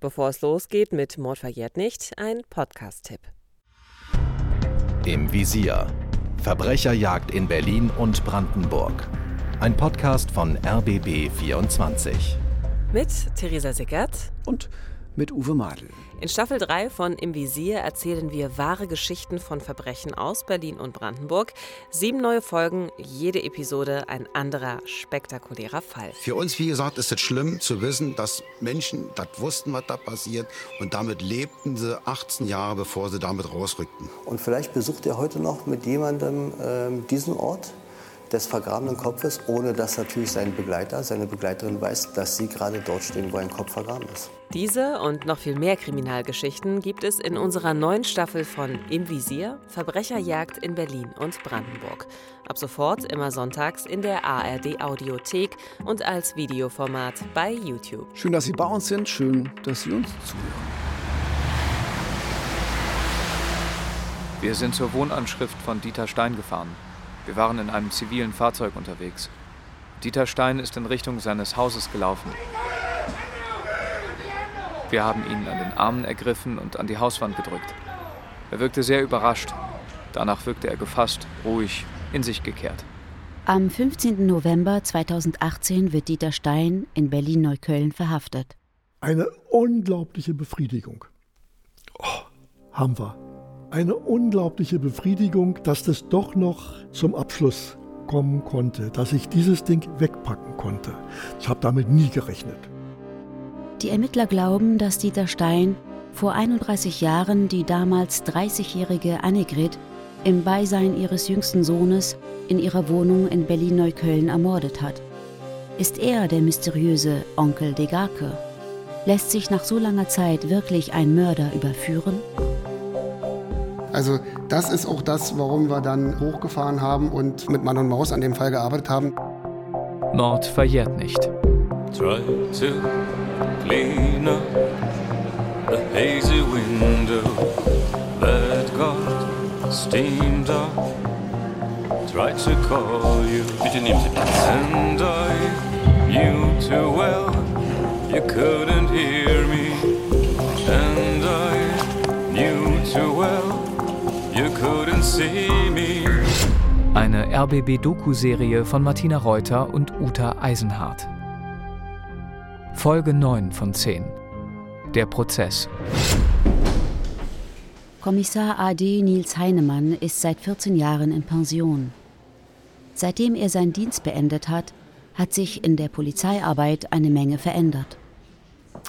Bevor es losgeht mit Mord verjährt nicht, ein Podcast-Tipp. Im Visier. Verbrecherjagd in Berlin und Brandenburg. Ein Podcast von RBB 24. Mit Theresa Sickert und mit Uwe Madel. In Staffel 3 von Im Visier erzählen wir wahre Geschichten von Verbrechen aus Berlin und Brandenburg. Sieben neue Folgen, jede Episode ein anderer spektakulärer Fall. Für uns, wie gesagt, ist es schlimm zu wissen, dass Menschen das wussten, was da passiert. Und damit lebten sie 18 Jahre, bevor sie damit rausrückten. Und vielleicht besucht ihr heute noch mit jemandem äh, diesen Ort des vergrabenen Kopfes, ohne dass natürlich sein Begleiter, seine Begleiterin weiß, dass sie gerade dort stehen, wo ein Kopf vergraben ist. Diese und noch viel mehr Kriminalgeschichten gibt es in unserer neuen Staffel von Im Visier Verbrecherjagd in Berlin und Brandenburg. Ab sofort immer sonntags in der ARD Audiothek und als Videoformat bei YouTube. Schön, dass Sie bei uns sind, schön, dass Sie uns zuhören. Wir sind zur Wohnanschrift von Dieter Stein gefahren. Wir waren in einem zivilen Fahrzeug unterwegs. Dieter Stein ist in Richtung seines Hauses gelaufen. Wir haben ihn an den Armen ergriffen und an die Hauswand gedrückt. Er wirkte sehr überrascht. Danach wirkte er gefasst, ruhig, in sich gekehrt. Am 15. November 2018 wird Dieter Stein in Berlin-Neukölln verhaftet. Eine unglaubliche Befriedigung. Oh, haben wir eine unglaubliche Befriedigung, dass das doch noch zum Abschluss kommen konnte, dass ich dieses Ding wegpacken konnte. Ich habe damit nie gerechnet. Die Ermittler glauben, dass Dieter Stein vor 31 Jahren die damals 30-jährige Annegret im Beisein ihres jüngsten Sohnes in ihrer Wohnung in Berlin-Neukölln ermordet hat. Ist er der mysteriöse Onkel Degarke? Lässt sich nach so langer Zeit wirklich ein Mörder überführen? Also das ist auch das, warum wir dann hochgefahren haben und mit Mann und Maus an dem Fall gearbeitet haben. Mord verjährt nicht. Try to clean up the hazy window that got steamed up. Try to call you. Bitte nehmen Sie Platz. And I knew too well you couldn't hear me. Eine RBB-Doku-Serie von Martina Reuter und Uta Eisenhardt. Folge 9 von 10. Der Prozess. Kommissar AD Nils Heinemann ist seit 14 Jahren in Pension. Seitdem er seinen Dienst beendet hat, hat sich in der Polizeiarbeit eine Menge verändert.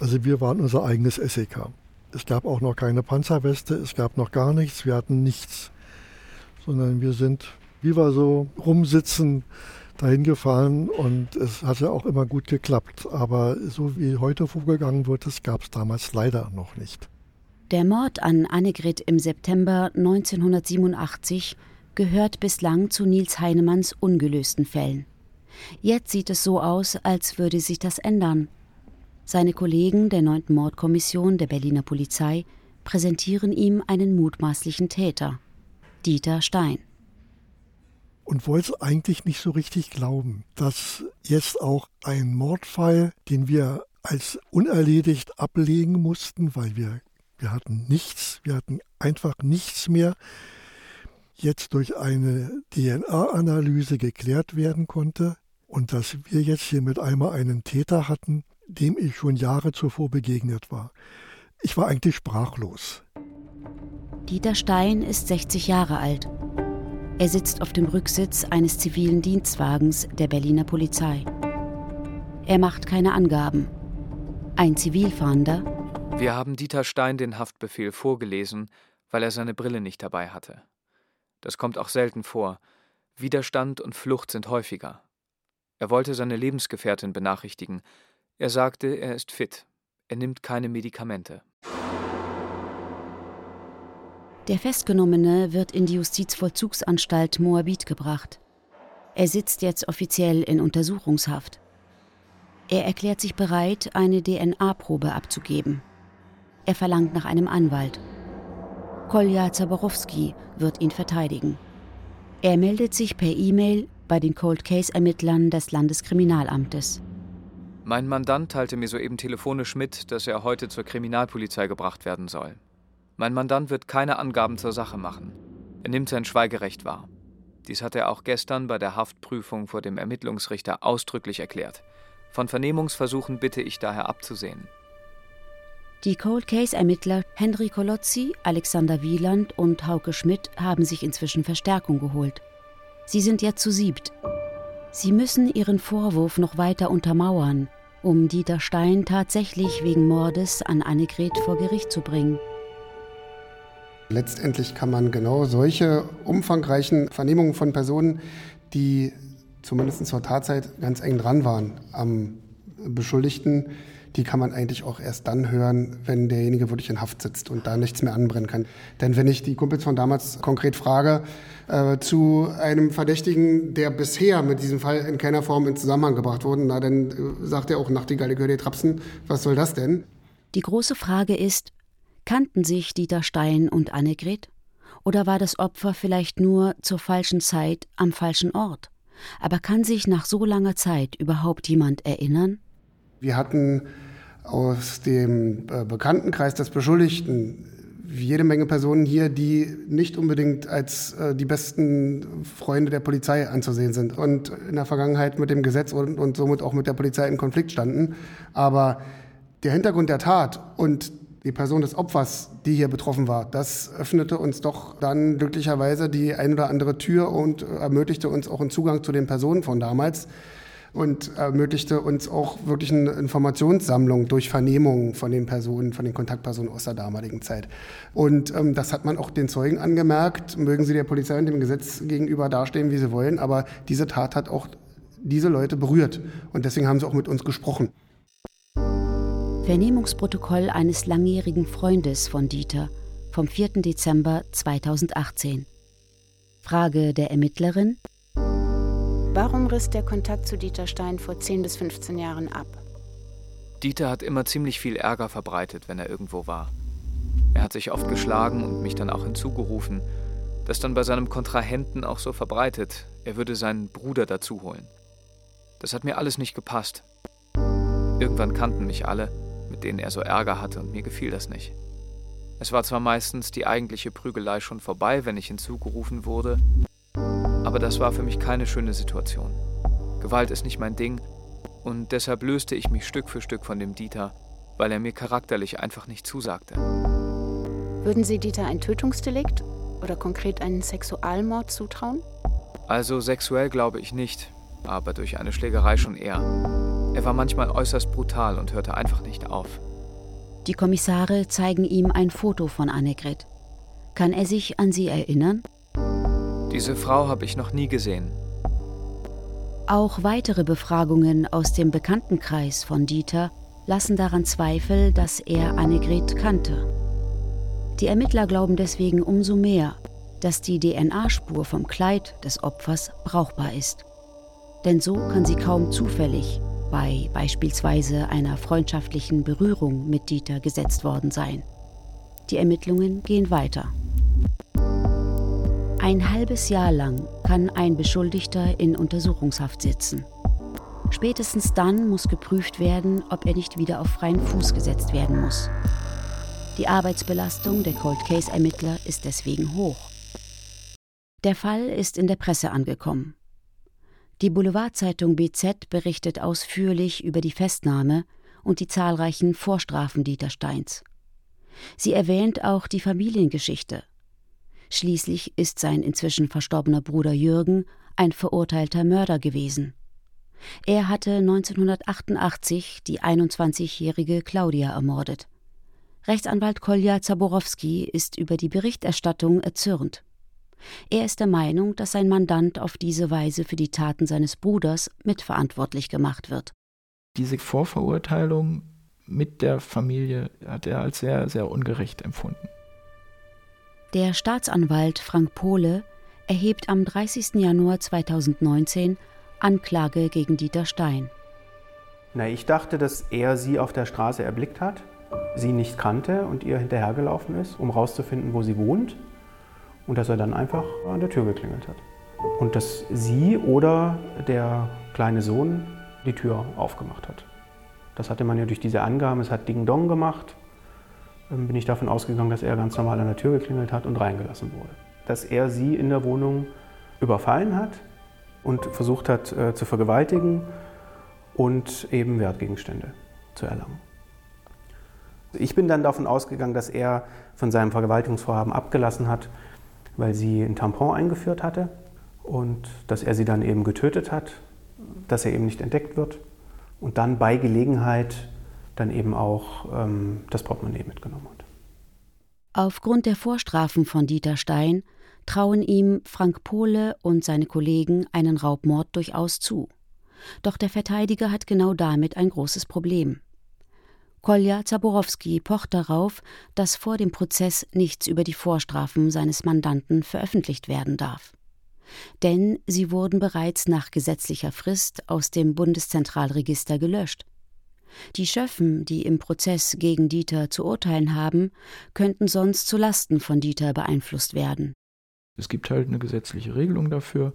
Also wir waren unser eigenes SEK. Es gab auch noch keine Panzerweste, es gab noch gar nichts, wir hatten nichts, sondern wir sind, wie wir so rumsitzen, dahin gefahren und es hatte auch immer gut geklappt. Aber so wie heute vorgegangen wird, das gab es damals leider noch nicht. Der Mord an Annegret im September 1987 gehört bislang zu Nils Heinemanns ungelösten Fällen. Jetzt sieht es so aus, als würde sich das ändern. Seine Kollegen der 9. Mordkommission der Berliner Polizei präsentieren ihm einen mutmaßlichen Täter, Dieter Stein. Und wollte eigentlich nicht so richtig glauben, dass jetzt auch ein Mordfall, den wir als unerledigt ablegen mussten, weil wir, wir hatten nichts, wir hatten einfach nichts mehr, jetzt durch eine DNA-Analyse geklärt werden konnte und dass wir jetzt hier mit einmal einen Täter hatten, dem ich schon Jahre zuvor begegnet war. Ich war eigentlich sprachlos. Dieter Stein ist 60 Jahre alt. Er sitzt auf dem Rücksitz eines zivilen Dienstwagens der Berliner Polizei. Er macht keine Angaben. Ein Zivilfahnder. Wir haben Dieter Stein den Haftbefehl vorgelesen, weil er seine Brille nicht dabei hatte. Das kommt auch selten vor. Widerstand und Flucht sind häufiger. Er wollte seine Lebensgefährtin benachrichtigen, er sagte, er ist fit. Er nimmt keine Medikamente. Der Festgenommene wird in die Justizvollzugsanstalt Moabit gebracht. Er sitzt jetzt offiziell in Untersuchungshaft. Er erklärt sich bereit, eine DNA-Probe abzugeben. Er verlangt nach einem Anwalt. Kolja Zaborowski wird ihn verteidigen. Er meldet sich per E-Mail bei den Cold Case-Ermittlern des Landeskriminalamtes. Mein Mandant teilte mir soeben telefonisch mit, dass er heute zur Kriminalpolizei gebracht werden soll. Mein Mandant wird keine Angaben zur Sache machen. Er nimmt sein Schweigerecht wahr. Dies hat er auch gestern bei der Haftprüfung vor dem Ermittlungsrichter ausdrücklich erklärt. Von Vernehmungsversuchen bitte ich daher abzusehen. Die Cold Case-Ermittler Henry Kolozzi, Alexander Wieland und Hauke Schmidt haben sich inzwischen Verstärkung geholt. Sie sind jetzt zu siebt. Sie müssen ihren Vorwurf noch weiter untermauern, um Dieter Stein tatsächlich wegen Mordes an Annegret vor Gericht zu bringen. Letztendlich kann man genau solche umfangreichen Vernehmungen von Personen, die zumindest zur Tatzeit ganz eng dran waren am Beschuldigten, die kann man eigentlich auch erst dann hören, wenn derjenige wirklich in Haft sitzt und da nichts mehr anbrennen kann. Denn wenn ich die Kumpels von damals konkret frage, äh, zu einem Verdächtigen, der bisher mit diesem Fall in keiner Form in Zusammenhang gebracht wurde, na dann äh, sagt er auch Nachtigall, gehört ihr Trapsen, was soll das denn? Die große Frage ist, Kannten sich Dieter Stein und Annegret? Oder war das Opfer vielleicht nur zur falschen Zeit am falschen Ort? Aber kann sich nach so langer Zeit überhaupt jemand erinnern? Wir hatten aus dem äh, Bekanntenkreis des Beschuldigten jede Menge Personen hier, die nicht unbedingt als äh, die besten Freunde der Polizei anzusehen sind und in der Vergangenheit mit dem Gesetz und, und somit auch mit der Polizei in Konflikt standen. Aber der Hintergrund der Tat und die Person des Opfers, die hier betroffen war, das öffnete uns doch dann glücklicherweise die ein oder andere Tür und ermöglichte uns auch einen Zugang zu den Personen von damals und ermöglichte uns auch wirklich eine Informationssammlung durch Vernehmungen von den Personen, von den Kontaktpersonen aus der damaligen Zeit. Und ähm, das hat man auch den Zeugen angemerkt, mögen sie der Polizei und dem Gesetz gegenüber dastehen, wie sie wollen, aber diese Tat hat auch diese Leute berührt und deswegen haben sie auch mit uns gesprochen. Vernehmungsprotokoll eines langjährigen Freundes von Dieter vom 4. Dezember 2018. Frage der Ermittlerin. Warum riss der Kontakt zu Dieter Stein vor 10 bis 15 Jahren ab? Dieter hat immer ziemlich viel Ärger verbreitet, wenn er irgendwo war. Er hat sich oft geschlagen und mich dann auch hinzugerufen. Das dann bei seinem Kontrahenten auch so verbreitet, er würde seinen Bruder dazu holen. Das hat mir alles nicht gepasst. Irgendwann kannten mich alle mit denen er so Ärger hatte, und mir gefiel das nicht. Es war zwar meistens die eigentliche Prügelei schon vorbei, wenn ich hinzugerufen wurde, aber das war für mich keine schöne Situation. Gewalt ist nicht mein Ding, und deshalb löste ich mich Stück für Stück von dem Dieter, weil er mir charakterlich einfach nicht zusagte. Würden Sie Dieter ein Tötungsdelikt oder konkret einen Sexualmord zutrauen? Also sexuell glaube ich nicht, aber durch eine Schlägerei schon eher. Er war manchmal äußerst brutal und hörte einfach nicht auf. Die Kommissare zeigen ihm ein Foto von Annegret. Kann er sich an sie erinnern? Diese Frau habe ich noch nie gesehen. Auch weitere Befragungen aus dem Bekanntenkreis von Dieter lassen daran Zweifel, dass er Annegret kannte. Die Ermittler glauben deswegen umso mehr, dass die DNA-Spur vom Kleid des Opfers brauchbar ist. Denn so kann sie kaum zufällig bei beispielsweise einer freundschaftlichen Berührung mit Dieter gesetzt worden sein. Die Ermittlungen gehen weiter. Ein halbes Jahr lang kann ein Beschuldigter in Untersuchungshaft sitzen. Spätestens dann muss geprüft werden, ob er nicht wieder auf freien Fuß gesetzt werden muss. Die Arbeitsbelastung der Cold Case Ermittler ist deswegen hoch. Der Fall ist in der Presse angekommen. Die Boulevardzeitung BZ berichtet ausführlich über die Festnahme und die zahlreichen Vorstrafen Dieter Steins. Sie erwähnt auch die Familiengeschichte. Schließlich ist sein inzwischen verstorbener Bruder Jürgen ein verurteilter Mörder gewesen. Er hatte 1988 die 21-jährige Claudia ermordet. Rechtsanwalt Kolja Zaborowski ist über die Berichterstattung erzürnt. Er ist der Meinung, dass sein Mandant auf diese Weise für die Taten seines Bruders mitverantwortlich gemacht wird. Diese Vorverurteilung mit der Familie hat er als sehr, sehr ungerecht empfunden. Der Staatsanwalt Frank Pohle erhebt am 30. Januar 2019 Anklage gegen Dieter Stein. Na, ich dachte, dass er sie auf der Straße erblickt hat, sie nicht kannte und ihr hinterhergelaufen ist, um herauszufinden, wo sie wohnt und dass er dann einfach an der Tür geklingelt hat. Und dass sie oder der kleine Sohn die Tür aufgemacht hat. Das hatte man ja durch diese Angaben, es hat Ding Dong gemacht, ähm, bin ich davon ausgegangen, dass er ganz normal an der Tür geklingelt hat und reingelassen wurde. Dass er sie in der Wohnung überfallen hat und versucht hat äh, zu vergewaltigen und eben Wertgegenstände zu erlangen. Ich bin dann davon ausgegangen, dass er von seinem Vergewaltigungsvorhaben abgelassen hat, weil sie ein Tampon eingeführt hatte und dass er sie dann eben getötet hat, dass er eben nicht entdeckt wird und dann bei Gelegenheit dann eben auch ähm, das Portemonnaie mitgenommen hat. Aufgrund der Vorstrafen von Dieter Stein trauen ihm Frank Pohle und seine Kollegen einen Raubmord durchaus zu. Doch der Verteidiger hat genau damit ein großes Problem. Kolja Zaborowski pocht darauf, dass vor dem Prozess nichts über die Vorstrafen seines Mandanten veröffentlicht werden darf. Denn sie wurden bereits nach gesetzlicher Frist aus dem Bundeszentralregister gelöscht. Die Schöffen, die im Prozess gegen Dieter zu urteilen haben, könnten sonst zu Lasten von Dieter beeinflusst werden. Es gibt halt eine gesetzliche Regelung dafür.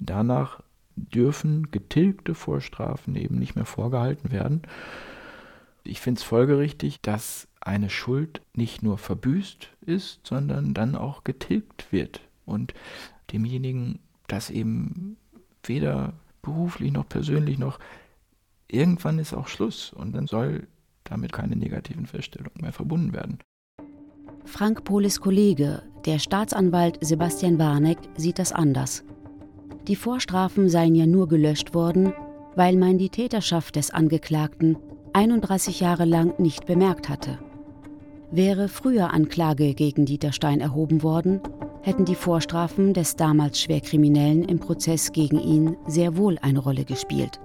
Danach dürfen getilgte Vorstrafen eben nicht mehr vorgehalten werden. Ich finde es folgerichtig, dass eine Schuld nicht nur verbüßt ist, sondern dann auch getilgt wird und demjenigen das eben weder beruflich noch persönlich noch irgendwann ist auch Schluss und dann soll damit keine negativen Feststellungen mehr verbunden werden. Frank Polis Kollege, der Staatsanwalt Sebastian Warneck, sieht das anders. Die Vorstrafen seien ja nur gelöscht worden, weil man die Täterschaft des Angeklagten 31 Jahre lang nicht bemerkt hatte. Wäre früher Anklage gegen Dieter Stein erhoben worden, hätten die Vorstrafen des damals Schwerkriminellen im Prozess gegen ihn sehr wohl eine Rolle gespielt.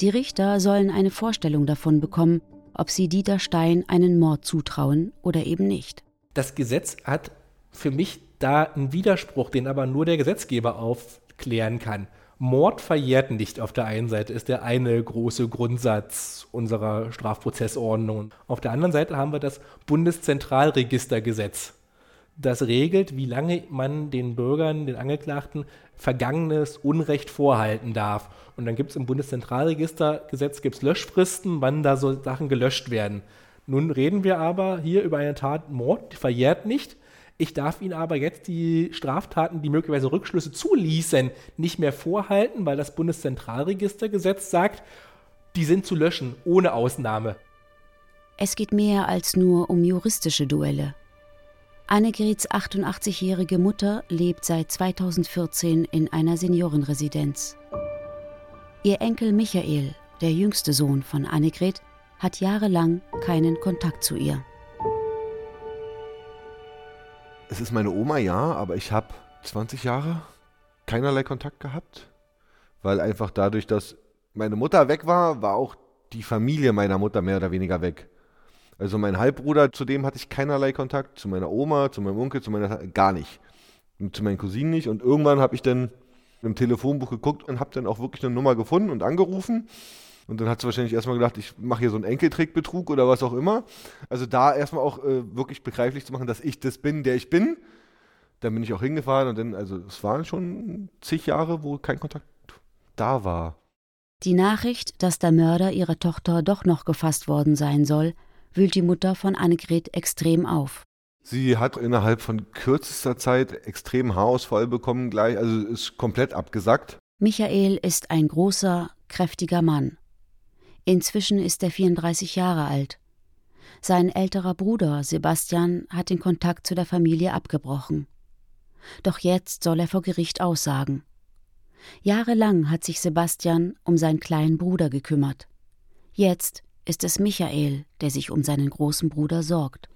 Die Richter sollen eine Vorstellung davon bekommen, ob sie Dieter Stein einen Mord zutrauen oder eben nicht. Das Gesetz hat für mich da einen Widerspruch, den aber nur der Gesetzgeber aufklären kann. Mord verjährt nicht auf der einen Seite, ist der eine große Grundsatz unserer Strafprozessordnung. Auf der anderen Seite haben wir das Bundeszentralregistergesetz. Das regelt, wie lange man den Bürgern, den Angeklagten, vergangenes Unrecht vorhalten darf. Und dann gibt es im Bundeszentralregistergesetz gibt's Löschfristen, wann da so Sachen gelöscht werden. Nun reden wir aber hier über eine Tat Mord, die verjährt nicht. Ich darf Ihnen aber jetzt die Straftaten, die möglicherweise Rückschlüsse zuließen, nicht mehr vorhalten, weil das Bundeszentralregistergesetz sagt, die sind zu löschen, ohne Ausnahme. Es geht mehr als nur um juristische Duelle. Annegrets 88-jährige Mutter lebt seit 2014 in einer Seniorenresidenz. Ihr Enkel Michael, der jüngste Sohn von Annegret, hat jahrelang keinen Kontakt zu ihr. Es ist meine Oma, ja, aber ich habe 20 Jahre keinerlei Kontakt gehabt, weil einfach dadurch, dass meine Mutter weg war, war auch die Familie meiner Mutter mehr oder weniger weg. Also mein Halbbruder, zu dem hatte ich keinerlei Kontakt, zu meiner Oma, zu meinem Onkel, zu meiner gar nicht. Und zu meinen Cousinen nicht. Und irgendwann habe ich dann im Telefonbuch geguckt und habe dann auch wirklich eine Nummer gefunden und angerufen. Und dann hat sie wahrscheinlich erstmal gedacht, ich mache hier so einen Enkeltrickbetrug oder was auch immer. Also da erstmal auch äh, wirklich begreiflich zu machen, dass ich das bin, der ich bin. Dann bin ich auch hingefahren und dann, also es waren schon zig Jahre, wo kein Kontakt da war. Die Nachricht, dass der Mörder ihrer Tochter doch noch gefasst worden sein soll, wühlt die Mutter von Annegret extrem auf. Sie hat innerhalb von kürzester Zeit extrem Haarausfall bekommen, gleich, also ist komplett abgesackt. Michael ist ein großer, kräftiger Mann. Inzwischen ist er 34 Jahre alt. Sein älterer Bruder Sebastian hat den Kontakt zu der Familie abgebrochen. Doch jetzt soll er vor Gericht aussagen. Jahrelang hat sich Sebastian um seinen kleinen Bruder gekümmert. Jetzt ist es Michael, der sich um seinen großen Bruder sorgt.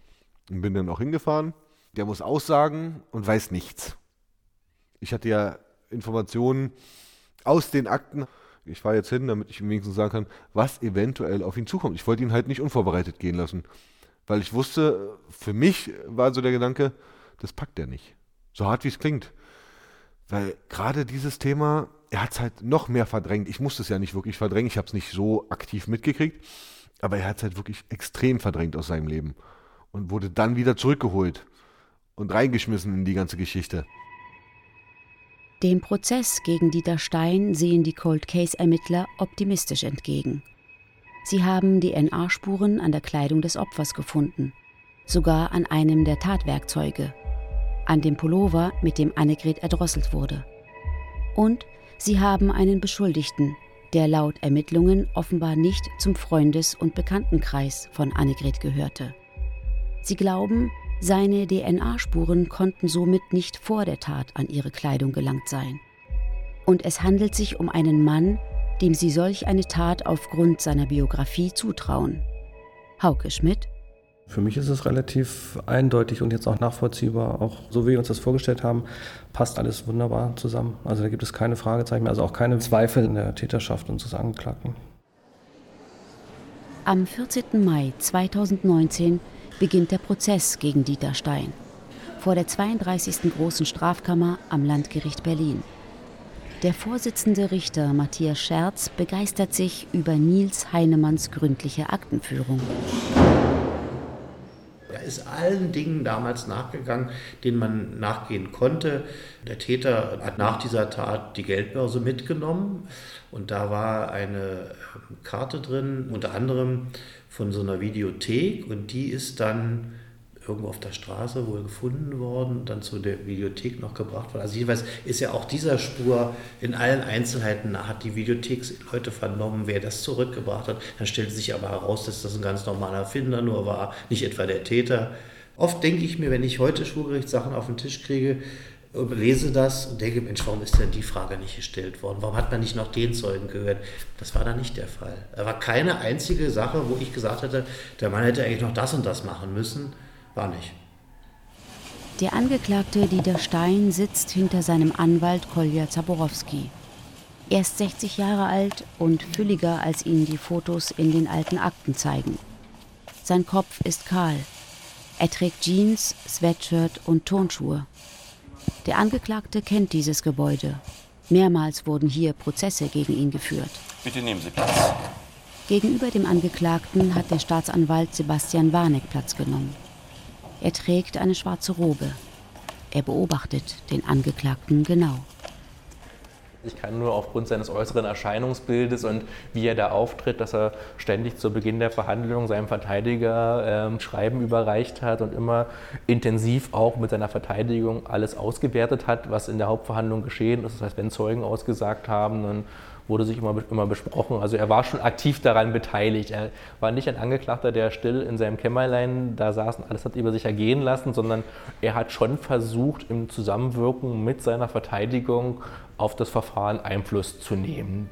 Bin dann auch hingefahren. Der muss aussagen und weiß nichts. Ich hatte ja Informationen aus den Akten ich fahre jetzt hin, damit ich ihm wenigstens sagen kann, was eventuell auf ihn zukommt. Ich wollte ihn halt nicht unvorbereitet gehen lassen. Weil ich wusste, für mich war so der Gedanke, das packt er nicht. So hart wie es klingt. Weil gerade dieses Thema, er hat es halt noch mehr verdrängt. Ich musste es ja nicht wirklich verdrängen, ich habe es nicht so aktiv mitgekriegt, aber er hat es halt wirklich extrem verdrängt aus seinem Leben. Und wurde dann wieder zurückgeholt und reingeschmissen in die ganze Geschichte. Dem Prozess gegen Dieter Stein sehen die Cold Case Ermittler optimistisch entgegen. Sie haben DNA-Spuren an der Kleidung des Opfers gefunden, sogar an einem der Tatwerkzeuge, an dem Pullover, mit dem Annegret erdrosselt wurde. Und sie haben einen Beschuldigten, der laut Ermittlungen offenbar nicht zum Freundes- und Bekanntenkreis von Annegret gehörte. Sie glauben, seine DNA-Spuren konnten somit nicht vor der Tat an ihre Kleidung gelangt sein. Und es handelt sich um einen Mann, dem sie solch eine Tat aufgrund seiner Biografie zutrauen. Hauke Schmidt. Für mich ist es relativ eindeutig und jetzt auch nachvollziehbar. Auch so wie wir uns das vorgestellt haben, passt alles wunderbar zusammen. Also da gibt es keine Fragezeichen mehr, also auch keine Zweifel in der Täterschaft unseres Angeklagten. Am 14. Mai 2019 beginnt der Prozess gegen Dieter Stein vor der 32. Großen Strafkammer am Landgericht Berlin. Der Vorsitzende Richter Matthias Scherz begeistert sich über Nils Heinemanns gründliche Aktenführung. Er ist allen Dingen damals nachgegangen, denen man nachgehen konnte. Der Täter hat nach dieser Tat die Geldbörse mitgenommen und da war eine Karte drin, unter anderem von so einer Videothek und die ist dann irgendwo auf der Straße wohl gefunden worden, dann zu der Videothek noch gebracht worden. Also jeweils ist ja auch dieser Spur in allen Einzelheiten, hat die Videotheksleute vernommen, wer das zurückgebracht hat. Dann stellte sich aber heraus, dass das ein ganz normaler Finder nur war, nicht etwa der Täter. Oft denke ich mir, wenn ich heute Schulgerichtssachen auf den Tisch kriege, lese das und denke, Mensch, warum ist denn die Frage nicht gestellt worden? Warum hat man nicht noch den Zeugen gehört? Das war da nicht der Fall. Da war keine einzige Sache, wo ich gesagt hätte, der Mann hätte eigentlich noch das und das machen müssen. War nicht. Der Angeklagte Dieter Stein sitzt hinter seinem Anwalt Kolja Zaborowski. Er ist 60 Jahre alt und fülliger, als ihn die Fotos in den alten Akten zeigen. Sein Kopf ist kahl. Er trägt Jeans, Sweatshirt und Turnschuhe. Der Angeklagte kennt dieses Gebäude. Mehrmals wurden hier Prozesse gegen ihn geführt. Bitte nehmen Sie Platz. Gegenüber dem Angeklagten hat der Staatsanwalt Sebastian Warneck Platz genommen. Er trägt eine schwarze Robe. Er beobachtet den Angeklagten genau. Ich kann nur aufgrund seines äußeren Erscheinungsbildes und wie er da auftritt, dass er ständig zu Beginn der Verhandlung seinem Verteidiger äh, Schreiben überreicht hat und immer intensiv auch mit seiner Verteidigung alles ausgewertet hat, was in der Hauptverhandlung geschehen ist. Das heißt, wenn Zeugen ausgesagt haben, dann wurde sich immer, immer besprochen. Also er war schon aktiv daran beteiligt. Er war nicht ein Angeklagter, der still in seinem Kämmerlein da saß und alles hat über sich ergehen lassen, sondern er hat schon versucht, im Zusammenwirken mit seiner Verteidigung auf das Verfahren Einfluss zu nehmen.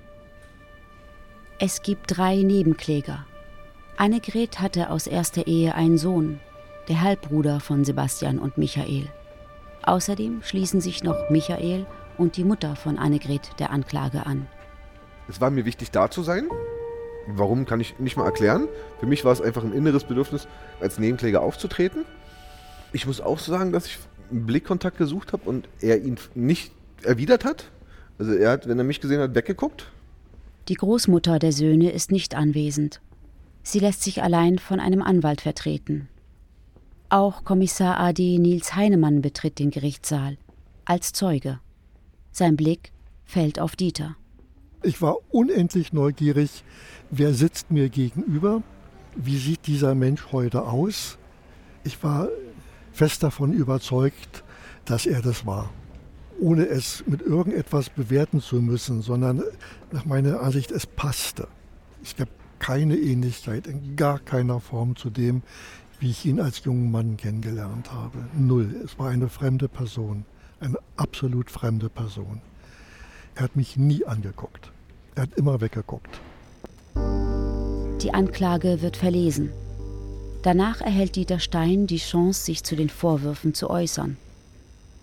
Es gibt drei Nebenkläger. Annegret hatte aus erster Ehe einen Sohn, der Halbbruder von Sebastian und Michael. Außerdem schließen sich noch Michael und die Mutter von Annegret der Anklage an. Es war mir wichtig, da zu sein. Warum, kann ich nicht mal erklären. Für mich war es einfach ein inneres Bedürfnis, als Nebenkläger aufzutreten. Ich muss auch sagen, dass ich einen Blickkontakt gesucht habe und er ihn nicht erwidert hat. Also er hat, wenn er mich gesehen hat, weggeguckt. Die Großmutter der Söhne ist nicht anwesend. Sie lässt sich allein von einem Anwalt vertreten. Auch Kommissar AD Nils Heinemann betritt den Gerichtssaal als Zeuge. Sein Blick fällt auf Dieter. Ich war unendlich neugierig, wer sitzt mir gegenüber, wie sieht dieser Mensch heute aus. Ich war fest davon überzeugt, dass er das war, ohne es mit irgendetwas bewerten zu müssen, sondern nach meiner Ansicht, es passte. Es gab keine Ähnlichkeit in gar keiner Form zu dem, wie ich ihn als jungen Mann kennengelernt habe. Null. Es war eine fremde Person, eine absolut fremde Person. Er hat mich nie angeguckt. Er hat immer weggeguckt. Die Anklage wird verlesen. Danach erhält Dieter Stein die Chance, sich zu den Vorwürfen zu äußern.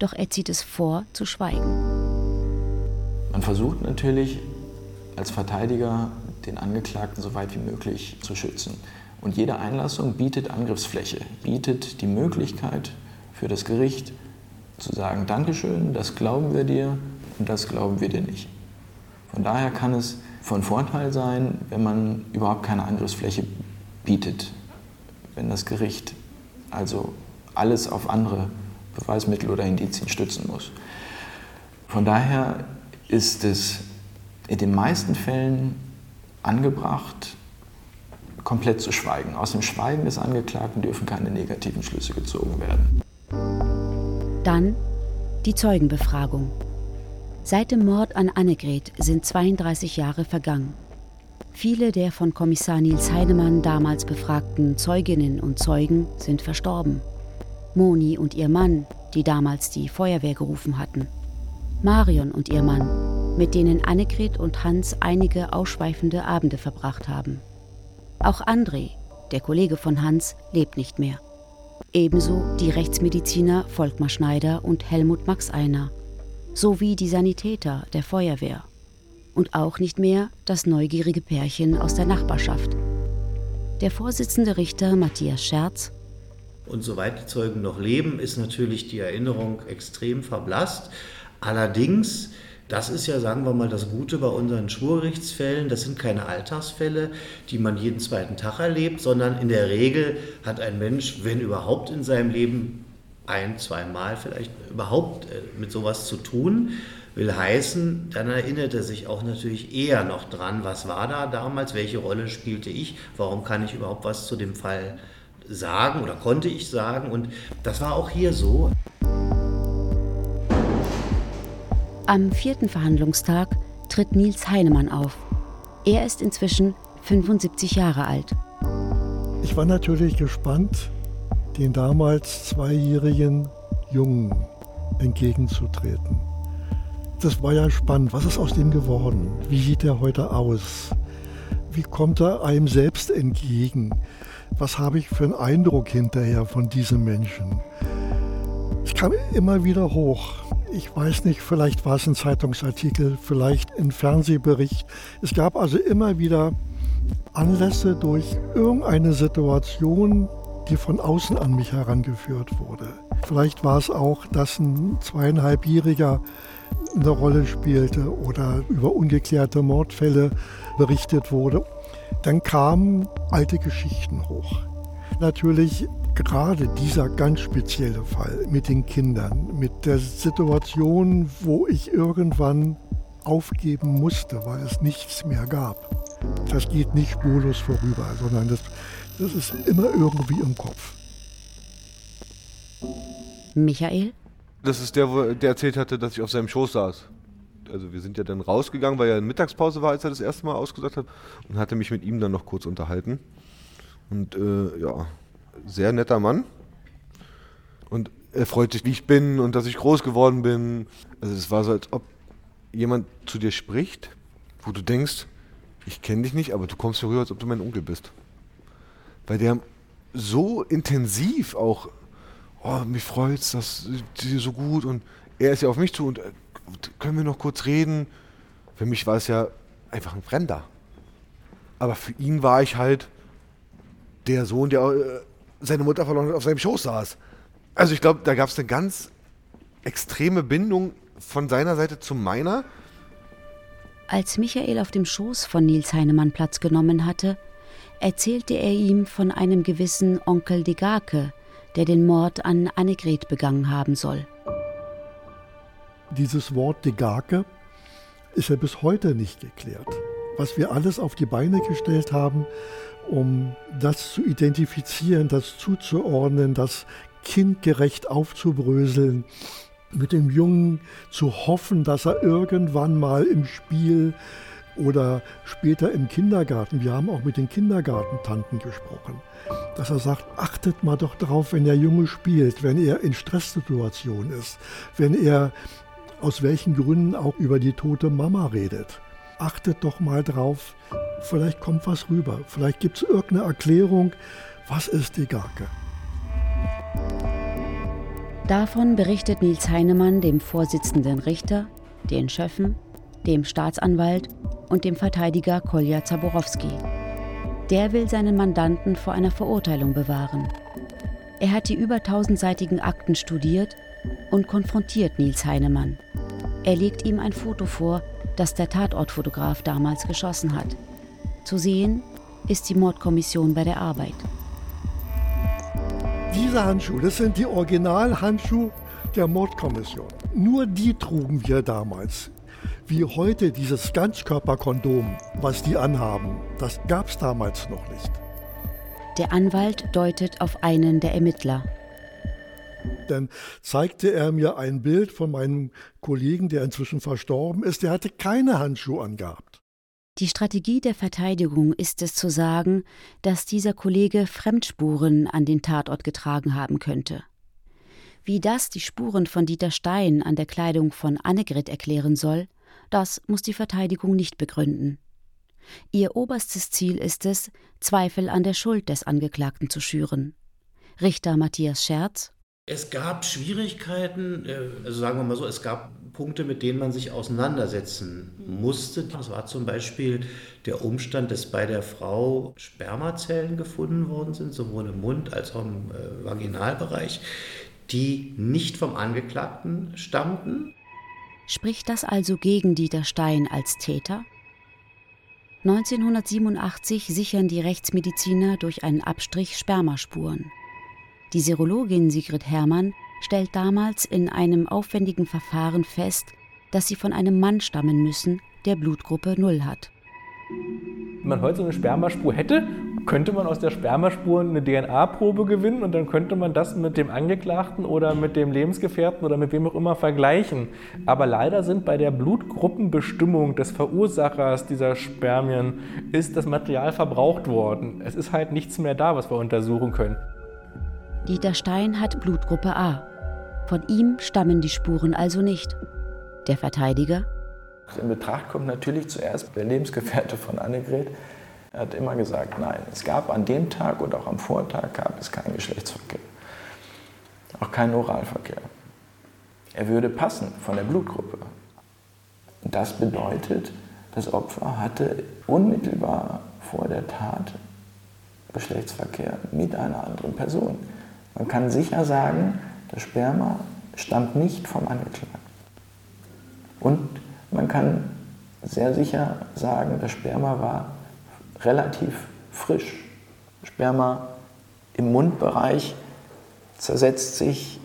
Doch er zieht es vor, zu schweigen. Man versucht natürlich als Verteidiger den Angeklagten so weit wie möglich zu schützen. Und jede Einlassung bietet Angriffsfläche, bietet die Möglichkeit für das Gericht zu sagen, Dankeschön, das glauben wir dir und das glauben wir dir nicht. Von daher kann es von Vorteil sein, wenn man überhaupt keine Angriffsfläche bietet, wenn das Gericht also alles auf andere Beweismittel oder Indizien stützen muss. Von daher ist es in den meisten Fällen angebracht, komplett zu schweigen. Aus dem Schweigen des Angeklagten dürfen keine negativen Schlüsse gezogen werden. Dann die Zeugenbefragung. Seit dem Mord an Annegret sind 32 Jahre vergangen. Viele der von Kommissar Nils Heinemann damals befragten Zeuginnen und Zeugen sind verstorben. Moni und ihr Mann, die damals die Feuerwehr gerufen hatten. Marion und ihr Mann, mit denen Annegret und Hans einige ausschweifende Abende verbracht haben. Auch André, der Kollege von Hans, lebt nicht mehr. Ebenso die Rechtsmediziner Volkmar Schneider und Helmut Max Einer, sowie die Sanitäter der Feuerwehr. Und auch nicht mehr das neugierige Pärchen aus der Nachbarschaft. Der Vorsitzende Richter Matthias Scherz und soweit die Zeugen noch leben, ist natürlich die Erinnerung extrem verblasst. Allerdings, das ist ja, sagen wir mal, das Gute bei unseren Schwurgerichtsfällen. Das sind keine Alltagsfälle, die man jeden zweiten Tag erlebt, sondern in der Regel hat ein Mensch, wenn überhaupt in seinem Leben ein, zweimal vielleicht überhaupt äh, mit sowas zu tun. Will heißen, dann erinnert er sich auch natürlich eher noch dran, was war da damals, welche Rolle spielte ich, warum kann ich überhaupt was zu dem Fall sagen oder konnte ich sagen. Und das war auch hier so. Am vierten Verhandlungstag tritt Nils Heinemann auf. Er ist inzwischen 75 Jahre alt. Ich war natürlich gespannt, den damals zweijährigen Jungen entgegenzutreten. Das war ja spannend. Was ist aus dem geworden? Wie sieht er heute aus? Wie kommt er einem selbst entgegen? Was habe ich für einen Eindruck hinterher von diesem Menschen? Es kam immer wieder hoch ich weiß nicht, vielleicht war es ein Zeitungsartikel, vielleicht ein Fernsehbericht. Es gab also immer wieder Anlässe durch irgendeine Situation, die von außen an mich herangeführt wurde. Vielleicht war es auch, dass ein zweieinhalbjähriger eine Rolle spielte oder über ungeklärte Mordfälle berichtet wurde. Dann kamen alte Geschichten hoch. Natürlich gerade dieser ganz spezielle Fall mit den Kindern, mit der Situation, wo ich irgendwann aufgeben musste, weil es nichts mehr gab, das geht nicht spurlos vorüber, sondern das, das ist immer irgendwie im Kopf. Michael? Das ist der, wo der erzählt hatte, dass ich auf seinem Schoß saß. Also wir sind ja dann rausgegangen, weil ja eine Mittagspause war, als er das erste Mal ausgesagt hat und hatte mich mit ihm dann noch kurz unterhalten. Und äh, ja, sehr netter Mann. Und er freut sich, wie ich bin und dass ich groß geworden bin. Also es war so, als ob jemand zu dir spricht, wo du denkst, ich kenne dich nicht, aber du kommst mir rüber, als ob du mein Onkel bist. Weil der so intensiv auch, oh, mich freut's, das dir so gut und er ist ja auf mich zu und äh, können wir noch kurz reden. Für mich war es ja einfach ein Fremder. Aber für ihn war ich halt der Sohn, der äh, seine Mutter verloren hat, auf seinem Schoß saß. Also ich glaube, da gab es eine ganz extreme Bindung von seiner Seite zu meiner. Als Michael auf dem Schoß von Nils Heinemann Platz genommen hatte, erzählte er ihm von einem gewissen Onkel de Gake, der den Mord an Annegret begangen haben soll. Dieses Wort de Gake ist ja bis heute nicht geklärt. Was wir alles auf die Beine gestellt haben, um das zu identifizieren, das zuzuordnen, das kindgerecht aufzubröseln, mit dem Jungen zu hoffen, dass er irgendwann mal im Spiel oder später im Kindergarten, wir haben auch mit den Kindergartentanten gesprochen, dass er sagt, achtet mal doch drauf, wenn der Junge spielt, wenn er in Stresssituationen ist, wenn er aus welchen Gründen auch über die tote Mama redet achtet doch mal drauf, vielleicht kommt was rüber, vielleicht gibt es irgendeine Erklärung, was ist die Garke? Davon berichtet Nils Heinemann dem Vorsitzenden Richter, den Schöffen, dem Staatsanwalt und dem Verteidiger Kolja Zaborowski. Der will seinen Mandanten vor einer Verurteilung bewahren. Er hat die über tausendseitigen Akten studiert und konfrontiert Nils Heinemann. Er legt ihm ein Foto vor, das der Tatortfotograf damals geschossen hat. Zu sehen ist die Mordkommission bei der Arbeit. Diese Handschuhe, das sind die Originalhandschuhe der Mordkommission. Nur die trugen wir damals. Wie heute dieses Ganzkörperkondom, was die anhaben, das gab es damals noch nicht. Der Anwalt deutet auf einen der Ermittler. Dann zeigte er mir ein Bild von meinem Kollegen, der inzwischen verstorben ist. Der hatte keine Handschuhe angehabt. Die Strategie der Verteidigung ist es zu sagen, dass dieser Kollege Fremdspuren an den Tatort getragen haben könnte. Wie das die Spuren von Dieter Stein an der Kleidung von Annegret erklären soll, das muss die Verteidigung nicht begründen. Ihr oberstes Ziel ist es, Zweifel an der Schuld des Angeklagten zu schüren. Richter Matthias Scherz es gab Schwierigkeiten, äh, also sagen wir mal so, es gab Punkte, mit denen man sich auseinandersetzen musste. Das war zum Beispiel der Umstand, dass bei der Frau Spermazellen gefunden worden sind, sowohl im Mund als auch im äh, Vaginalbereich, die nicht vom Angeklagten stammten. Spricht das also gegen Dieter Stein als Täter? 1987 sichern die Rechtsmediziner durch einen Abstrich Spermaspuren. Die Serologin Sigrid Herrmann stellt damals in einem aufwendigen Verfahren fest, dass sie von einem Mann stammen müssen, der Blutgruppe 0 hat. Wenn man heute so eine Spermaspur hätte, könnte man aus der Spermaspur eine DNA-Probe gewinnen und dann könnte man das mit dem Angeklagten oder mit dem Lebensgefährten oder mit wem auch immer vergleichen. Aber leider sind bei der Blutgruppenbestimmung des Verursachers dieser Spermien ist das Material verbraucht worden. Es ist halt nichts mehr da, was wir untersuchen können. Dieter Stein hat Blutgruppe A. Von ihm stammen die Spuren also nicht. Der Verteidiger? In Betracht kommt natürlich zuerst der Lebensgefährte von Annegret. Er hat immer gesagt, nein, es gab an dem Tag und auch am Vortag gab es keinen Geschlechtsverkehr. Auch keinen Oralverkehr. Er würde passen von der Blutgruppe. Das bedeutet, das Opfer hatte unmittelbar vor der Tat Geschlechtsverkehr mit einer anderen Person. Man kann sicher sagen, das Sperma stammt nicht vom Angeklagten. Und man kann sehr sicher sagen, das Sperma war relativ frisch. Sperma im Mundbereich zersetzt sich,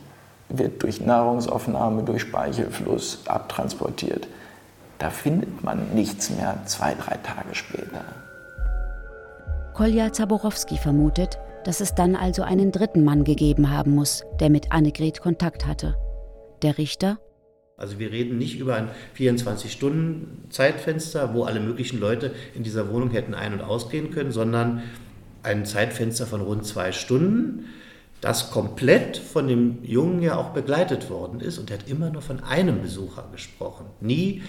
wird durch Nahrungsaufnahme, durch Speichelfluss abtransportiert. Da findet man nichts mehr zwei, drei Tage später. Kolja Zaborowski vermutet, dass es dann also einen dritten Mann gegeben haben muss, der mit Annegret Kontakt hatte. Der Richter? Also wir reden nicht über ein 24-Stunden-Zeitfenster, wo alle möglichen Leute in dieser Wohnung hätten ein- und ausgehen können, sondern ein Zeitfenster von rund zwei Stunden, das komplett von dem Jungen ja auch begleitet worden ist. Und er hat immer nur von einem Besucher gesprochen. Nie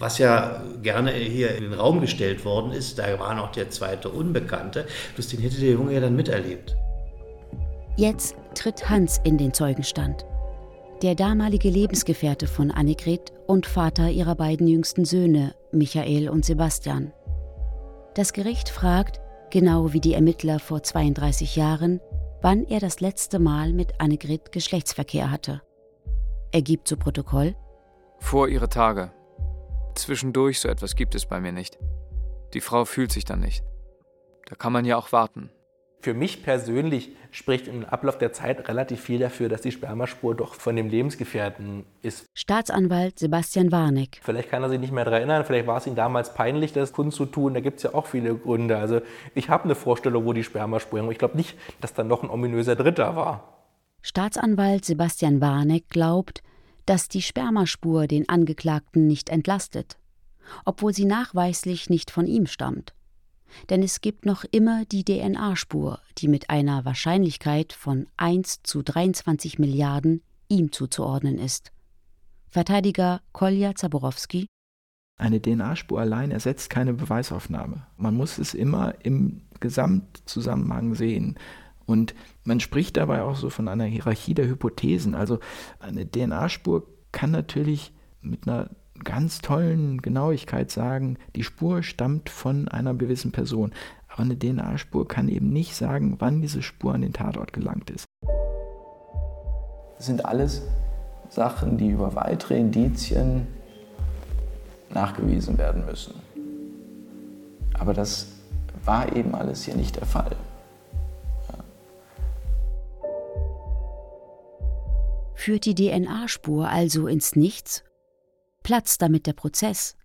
was ja gerne hier in den Raum gestellt worden ist, da war noch der zweite Unbekannte, bloß den hätte der Junge ja dann miterlebt. Jetzt tritt Hans in den Zeugenstand. Der damalige Lebensgefährte von Annegret und Vater ihrer beiden jüngsten Söhne, Michael und Sebastian. Das Gericht fragt, genau wie die Ermittler vor 32 Jahren, wann er das letzte Mal mit Annegret Geschlechtsverkehr hatte. Er gibt zu Protokoll: Vor ihre Tage, Zwischendurch so etwas gibt es bei mir nicht. Die Frau fühlt sich dann nicht. Da kann man ja auch warten. Für mich persönlich spricht im Ablauf der Zeit relativ viel dafür, dass die Spermaspur doch von dem Lebensgefährten ist. Staatsanwalt Sebastian Warneck. Vielleicht kann er sich nicht mehr daran erinnern, vielleicht war es ihm damals peinlich, das kundzutun. Da gibt es ja auch viele Gründe. Also ich habe eine Vorstellung, wo die Spermaspur ist. Ich glaube nicht, dass da noch ein ominöser Dritter war. Staatsanwalt Sebastian Warneck glaubt, dass die Spermaspur den Angeklagten nicht entlastet, obwohl sie nachweislich nicht von ihm stammt. Denn es gibt noch immer die DNA-Spur, die mit einer Wahrscheinlichkeit von 1 zu 23 Milliarden ihm zuzuordnen ist. Verteidiger Kolja Zaborowski eine DNA-Spur allein ersetzt keine Beweisaufnahme. Man muss es immer im Gesamtzusammenhang sehen. Und man spricht dabei auch so von einer Hierarchie der Hypothesen. Also eine DNA-Spur kann natürlich mit einer ganz tollen Genauigkeit sagen, die Spur stammt von einer gewissen Person. Aber eine DNA-Spur kann eben nicht sagen, wann diese Spur an den Tatort gelangt ist. Das sind alles Sachen, die über weitere Indizien nachgewiesen werden müssen. Aber das war eben alles hier nicht der Fall. Führt die DNA-Spur also ins Nichts? Platzt damit der Prozess?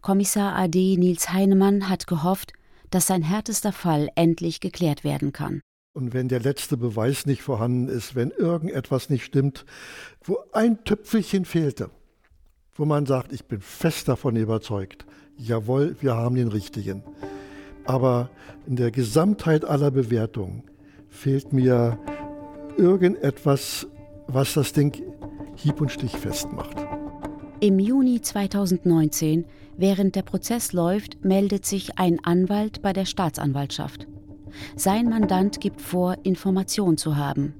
Kommissar AD Nils Heinemann hat gehofft, dass sein härtester Fall endlich geklärt werden kann. Und wenn der letzte Beweis nicht vorhanden ist, wenn irgendetwas nicht stimmt, wo ein Tüpfelchen fehlte, wo man sagt, ich bin fest davon überzeugt, jawohl, wir haben den richtigen. Aber in der Gesamtheit aller Bewertungen fehlt mir irgendetwas, was das Ding hieb- und stichfest macht. Im Juni 2019, während der Prozess läuft, meldet sich ein Anwalt bei der Staatsanwaltschaft. Sein Mandant gibt vor, Information zu haben.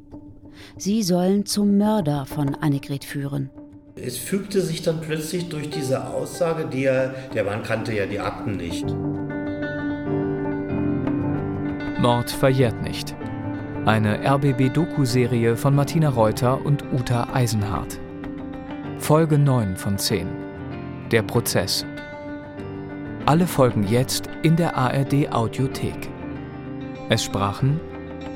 Sie sollen zum Mörder von Annegret führen. Es fügte sich dann plötzlich durch diese Aussage, die er, der Mann kannte ja die Akten nicht. Mord verjährt nicht. Eine RBB-Doku-Serie von Martina Reuter und Uta Eisenhardt. Folge 9 von 10. Der Prozess. Alle Folgen jetzt in der ARD Audiothek. Es sprachen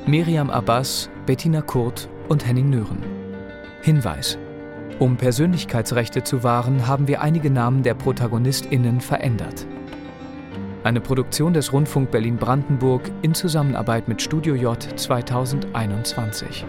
Miriam Abbas, Bettina Kurt und Henning Nören. Hinweis: Um Persönlichkeitsrechte zu wahren, haben wir einige Namen der ProtagonistInnen verändert. Eine Produktion des Rundfunk Berlin-Brandenburg in Zusammenarbeit mit Studio J 2021.